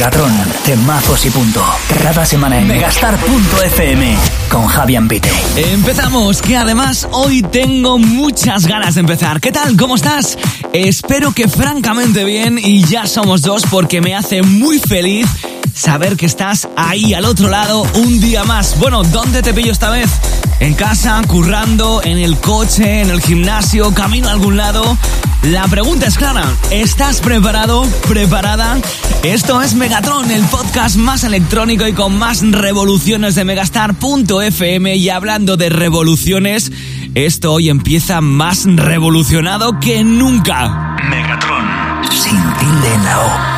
Megatron, temazos y punto. Cada semana en megastar.fm con Javier Pite. Empezamos, que además hoy tengo muchas ganas de empezar. ¿Qué tal? ¿Cómo estás? Espero que francamente bien y ya somos dos porque me hace muy feliz saber que estás ahí al otro lado un día más. Bueno, ¿dónde te pillo esta vez? ¿En casa, currando, en el coche, en el gimnasio, camino a algún lado? La pregunta es clara, ¿estás preparado? ¿Preparada? Esto es Megatron, el podcast más electrónico y con más revoluciones de megastar.fm y hablando de revoluciones, esto hoy empieza más revolucionado que nunca. Megatron, sin tilde en la O.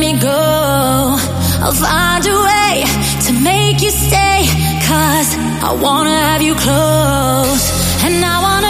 me go. I'll find a way to make you stay, cause I wanna have you close. And I wanna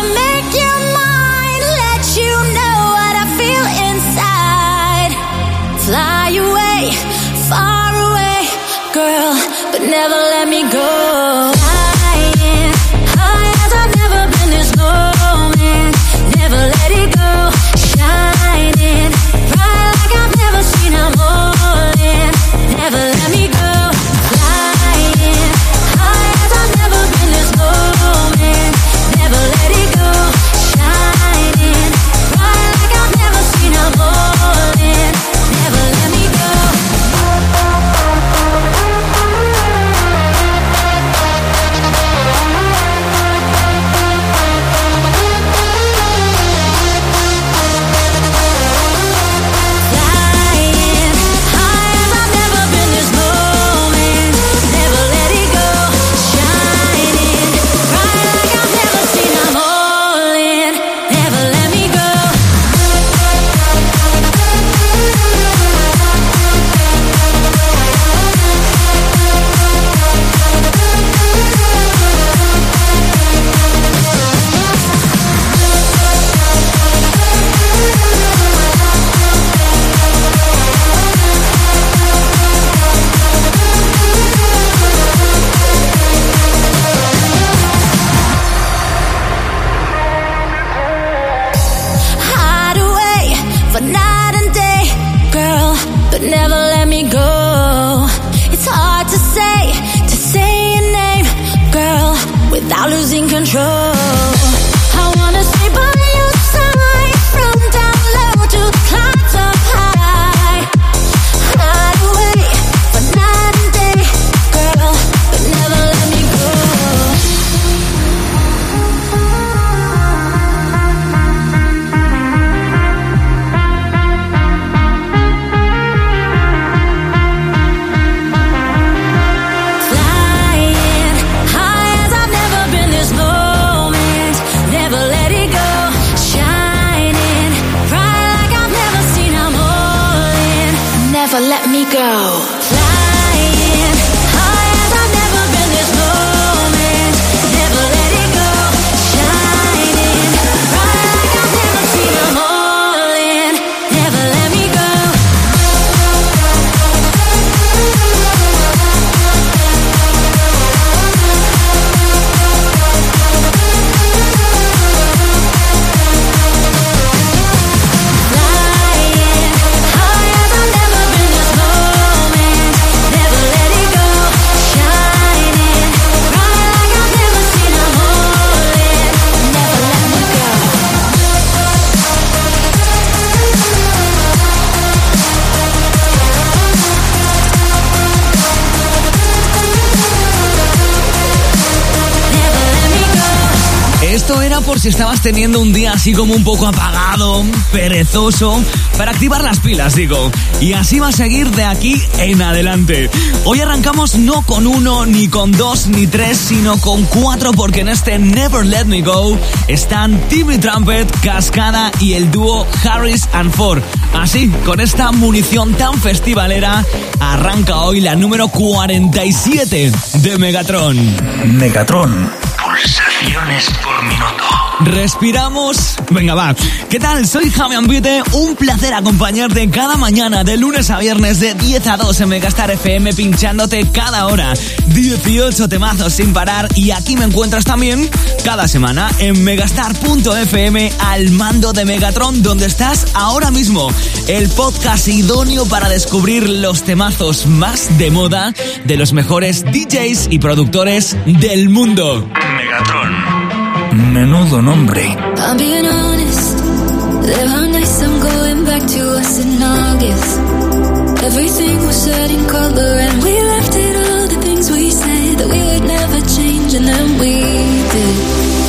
si estabas teniendo un día así como un poco apagado, perezoso, para activar las pilas, digo. Y así va a seguir de aquí en adelante. Hoy arrancamos no con uno, ni con dos, ni tres, sino con cuatro, porque en este Never Let Me Go están Timmy Trumpet, Cascada y el dúo Harris and Ford. Así, con esta munición tan festivalera, arranca hoy la número 47 de Megatron. Megatron, pulsaciones por minuto. Respiramos. Venga, va. ¿Qué tal? Soy Javi Ambite. Un placer acompañarte cada mañana de lunes a viernes de 10 a 2 en Megastar FM pinchándote cada hora. 18 temazos sin parar y aquí me encuentras también cada semana en megastar.fm al mando de Megatron donde estás ahora mismo. El podcast idóneo para descubrir los temazos más de moda de los mejores DJs y productores del mundo. Megatron. I'm being honest. There are nights I'm going back to us in August. Everything was set in color and we left it all the things we said that we would never change and then we did.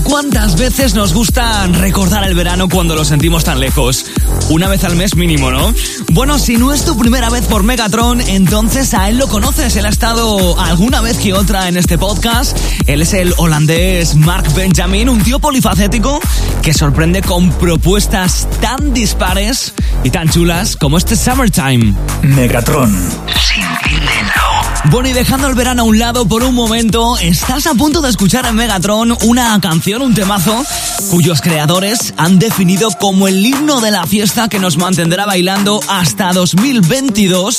Did. veces nos gusta recordar el verano cuando lo sentimos tan lejos. Una vez al mes mínimo, ¿no? Bueno, si no es tu primera vez por Megatron, entonces a él lo conoces. Él ha estado alguna vez que otra en este podcast. Él es el holandés Mark Benjamin, un tío polifacético que sorprende con propuestas tan dispares y tan chulas como este Summertime. Megatron. Bueno, y dejando el verano a un lado por un momento, estás a punto de escuchar en Megatron una canción, un temazo, cuyos creadores han definido como el himno de la fiesta que nos mantendrá bailando hasta 2022,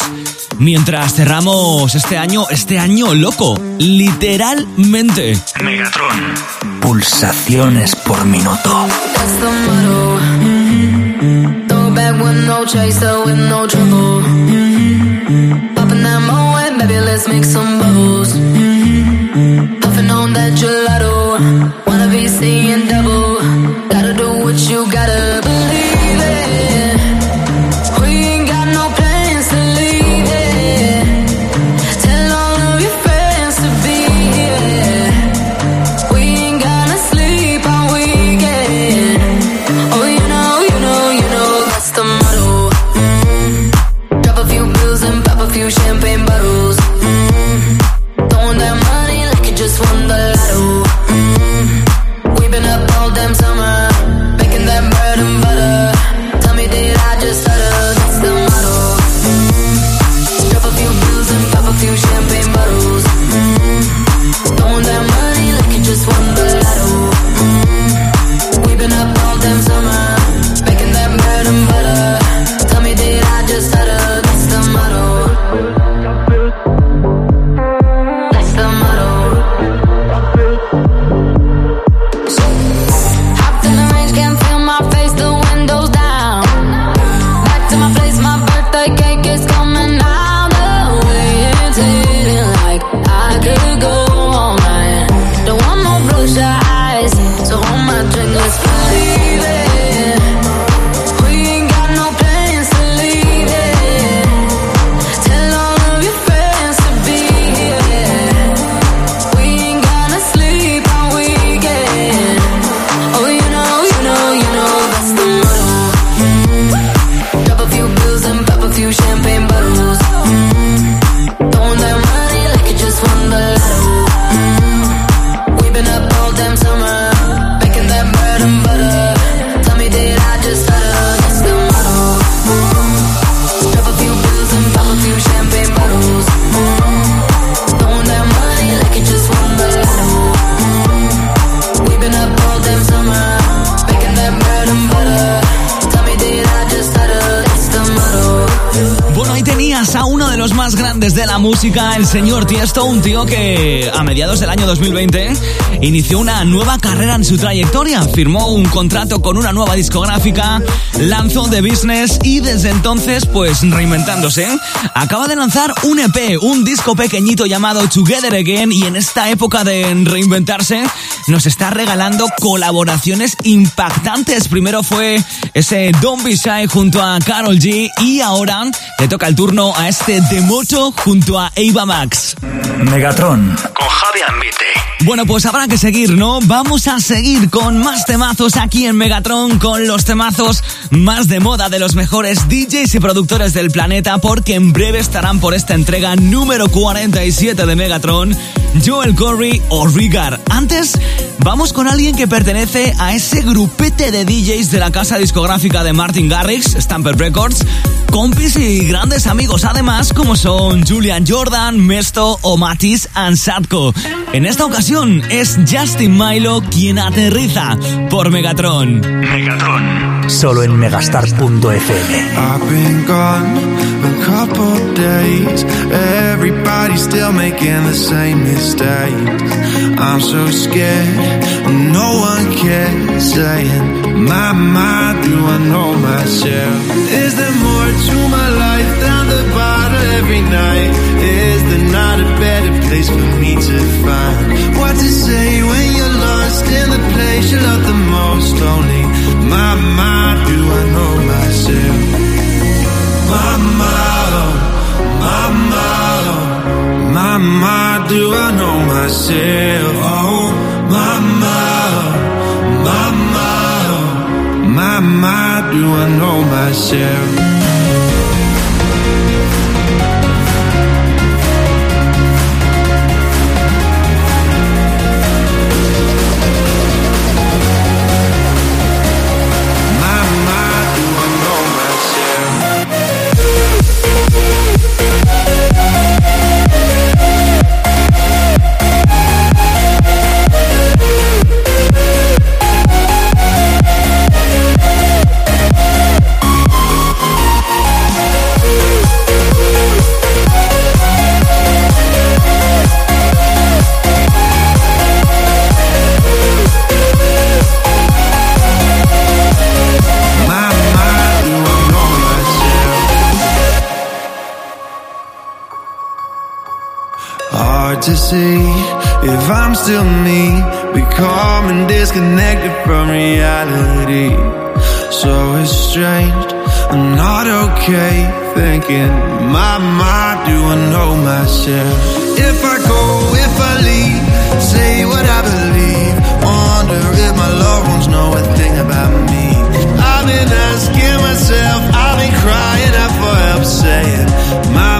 mientras cerramos este año, este año loco, literalmente. Megatron. Pulsaciones por minuto. Let's make some bubbles. Mm-hmm. On that gelato. Wanna be seeing double. Gotta do what you gotta música, el señor Tiesto, un tío que a mediados del año 2020 inició una nueva carrera en su trayectoria, firmó un contrato con una nueva discográfica, lanzó The Business y desde entonces, pues reinventándose, acaba de lanzar un EP, un disco pequeñito llamado Together Again y en esta época de reinventarse nos está regalando colaboraciones impactantes. Primero fue ese Don't Be Shy junto a Carol G y ahora le toca el turno a este Demoto junto a Ava Max. Megatron con Javi Ambite. Bueno, pues habrá que seguir, ¿no? Vamos a seguir con más temazos aquí en Megatron, con los temazos más de moda de los mejores DJs y productores del planeta, porque en breve estarán por esta entrega número 47 de Megatron, Joel Corey o Rigar. Antes, vamos con alguien que pertenece a ese grupete de DJs de la casa discográfica de Martin Garrix, Stamper Records, compis y grandes amigos además como son Julian Jordan, Mesto o Matisse Ansatko. En esta ocasión es Justin Milo quien aterriza por Megatron. Megatron, solo en megastar.fm. I've been gone a couple days. Everybody's still making the same mistakes. I'm so scared, no one cares. Saying, My, my, do I know myself? Is there more to my life than the bottle every night? Is there not a better place for me to find? What to say when you're lost in the place you love the most? Only my, mind do I know myself? Mama, mama, mama, do I know myself? Oh, mama, mama, mama, do I know myself? To see if I'm still me, becoming disconnected from reality. So estranged, I'm not okay. Thinking, my mind, do I know myself? If I go, if I leave, say what I believe. Wonder if my loved ones know a thing about me. I've been asking myself, I've been crying out for help, saying, My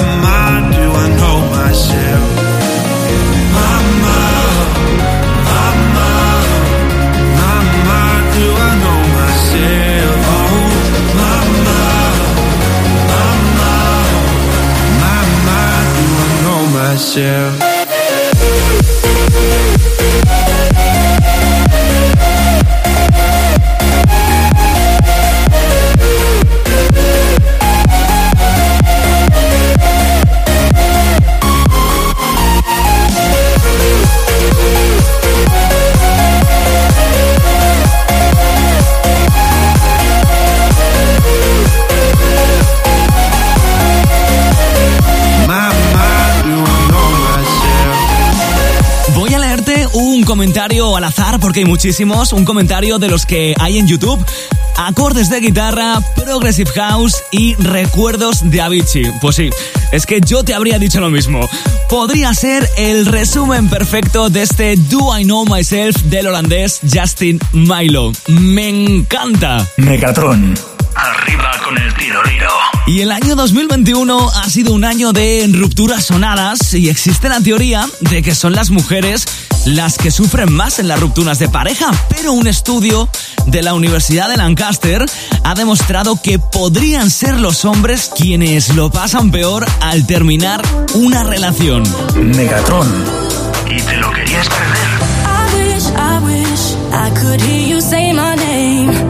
comentario al azar porque hay muchísimos, un comentario de los que hay en YouTube. Acordes de guitarra, Progressive House y recuerdos de Avicii. Pues sí, es que yo te habría dicho lo mismo. Podría ser el resumen perfecto de este Do I Know Myself del holandés Justin Milo. Me encanta. Megatron, arriba con el tiroliro. Y el año 2021 ha sido un año de rupturas sonadas y existe la teoría de que son las mujeres las que sufren más en las rupturas de pareja, pero un estudio de la Universidad de Lancaster ha demostrado que podrían ser los hombres quienes lo pasan peor al terminar una relación. Megatron. Y te lo querías perder. I wish, I wish I could hear you say my name.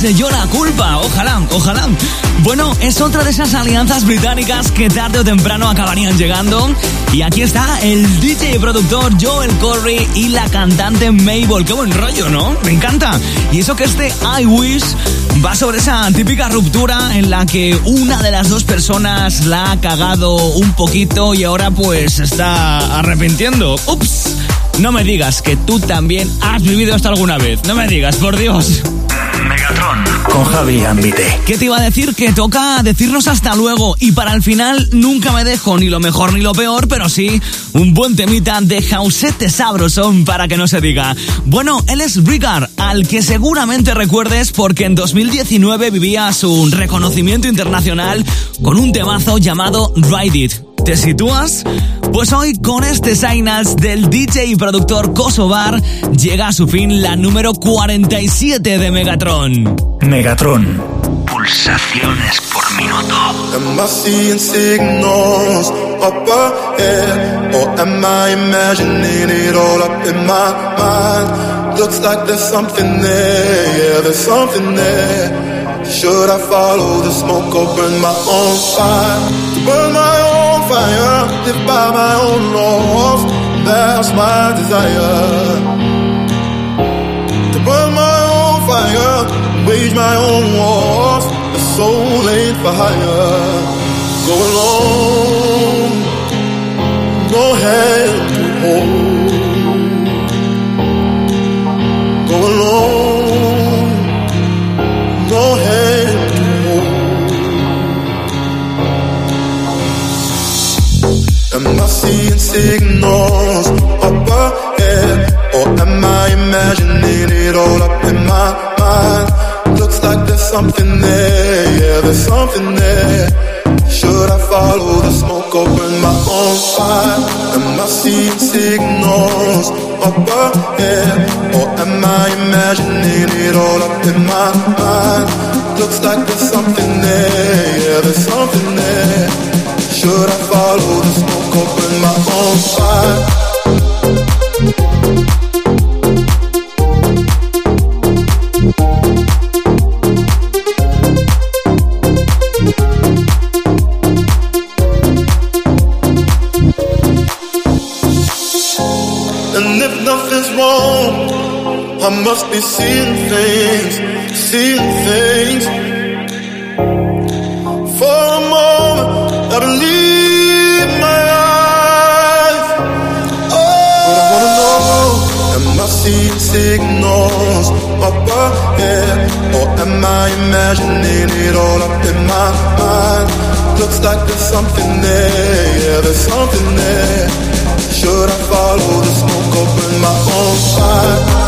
Yo la culpa. Ojalá, ojalá. Bueno, es otra de esas alianzas británicas que tarde o temprano acabarían llegando. Y aquí está el DJ y productor Joel Corey y la cantante Mabel. Qué buen rollo, ¿no? Me encanta. Y eso que este I Wish va sobre esa típica ruptura en la que una de las dos personas la ha cagado un poquito y ahora pues está arrepintiendo. Ups. No me digas que tú también has vivido esto alguna vez. No me digas, por Dios. Megatron con Javi Ambite. ¿Qué te iba a decir? Que toca decirnos hasta luego y para el final nunca me dejo ni lo mejor ni lo peor, pero sí un buen temita de Jausete Sabroson para que no se diga. Bueno, él es Ricard, al que seguramente recuerdes porque en 2019 vivía su reconocimiento internacional con un temazo llamado Ride It. ¿Te sitúas? Pues hoy con este Signals del DJ y productor Kosovar llega a su fin la número 47 de Megatron. Megatron. Pulsaciones por minuto. Am I seeing signals up ahead? Or am I imagining it all up in my mind? Looks like there's something there, yeah, there's something there. Should I follow the smoke or burn my own fire? To burn my own fire, live by my own laws. That's my desire. To burn my own fire, wage my own wars. The soul ain't for hire. Go alone, no hand to hold. Signals up ahead? Or am I imagining it all up in my mind? Looks like there's something there, yeah, there's something there. Should I follow the smoke or burn my own fire? Am I seeing signals up ahead? Or am I imagining it all up in my mind? Looks like there's something there, yeah, there's something there. Should I follow the smoke or burn my own fire? Must be seeing things, seeing things. For a moment, I believe my eyes. Oh, but I wanna know, am I seeing signals up ahead? Or am I imagining it all up in my mind? Looks like there's something there, yeah, there's something there. Should I follow the smoke or burn my own fire?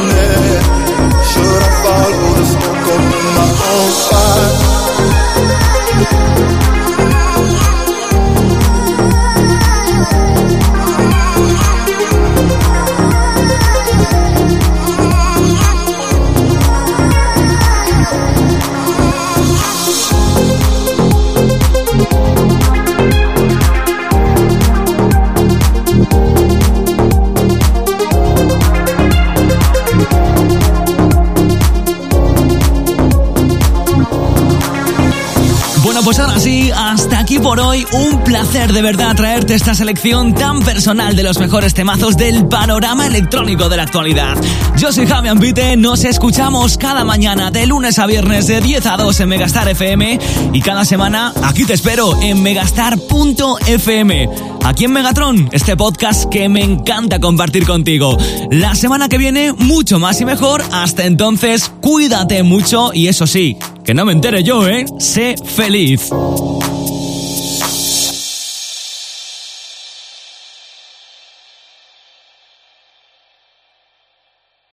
pues ahora sí, hasta aquí por hoy. Un placer de verdad traerte esta selección tan personal de los mejores temazos del panorama electrónico de la actualidad. Yo soy Javi Ambite, nos escuchamos cada mañana de lunes a viernes de 10 a 2 en Megastar FM y cada semana aquí te espero en megastar.fm. Aquí en Megatron, este podcast que me encanta compartir contigo. La semana que viene, mucho más y mejor. Hasta entonces, cuídate mucho y eso sí, que no me entere yo, ¿eh? Sé feliz.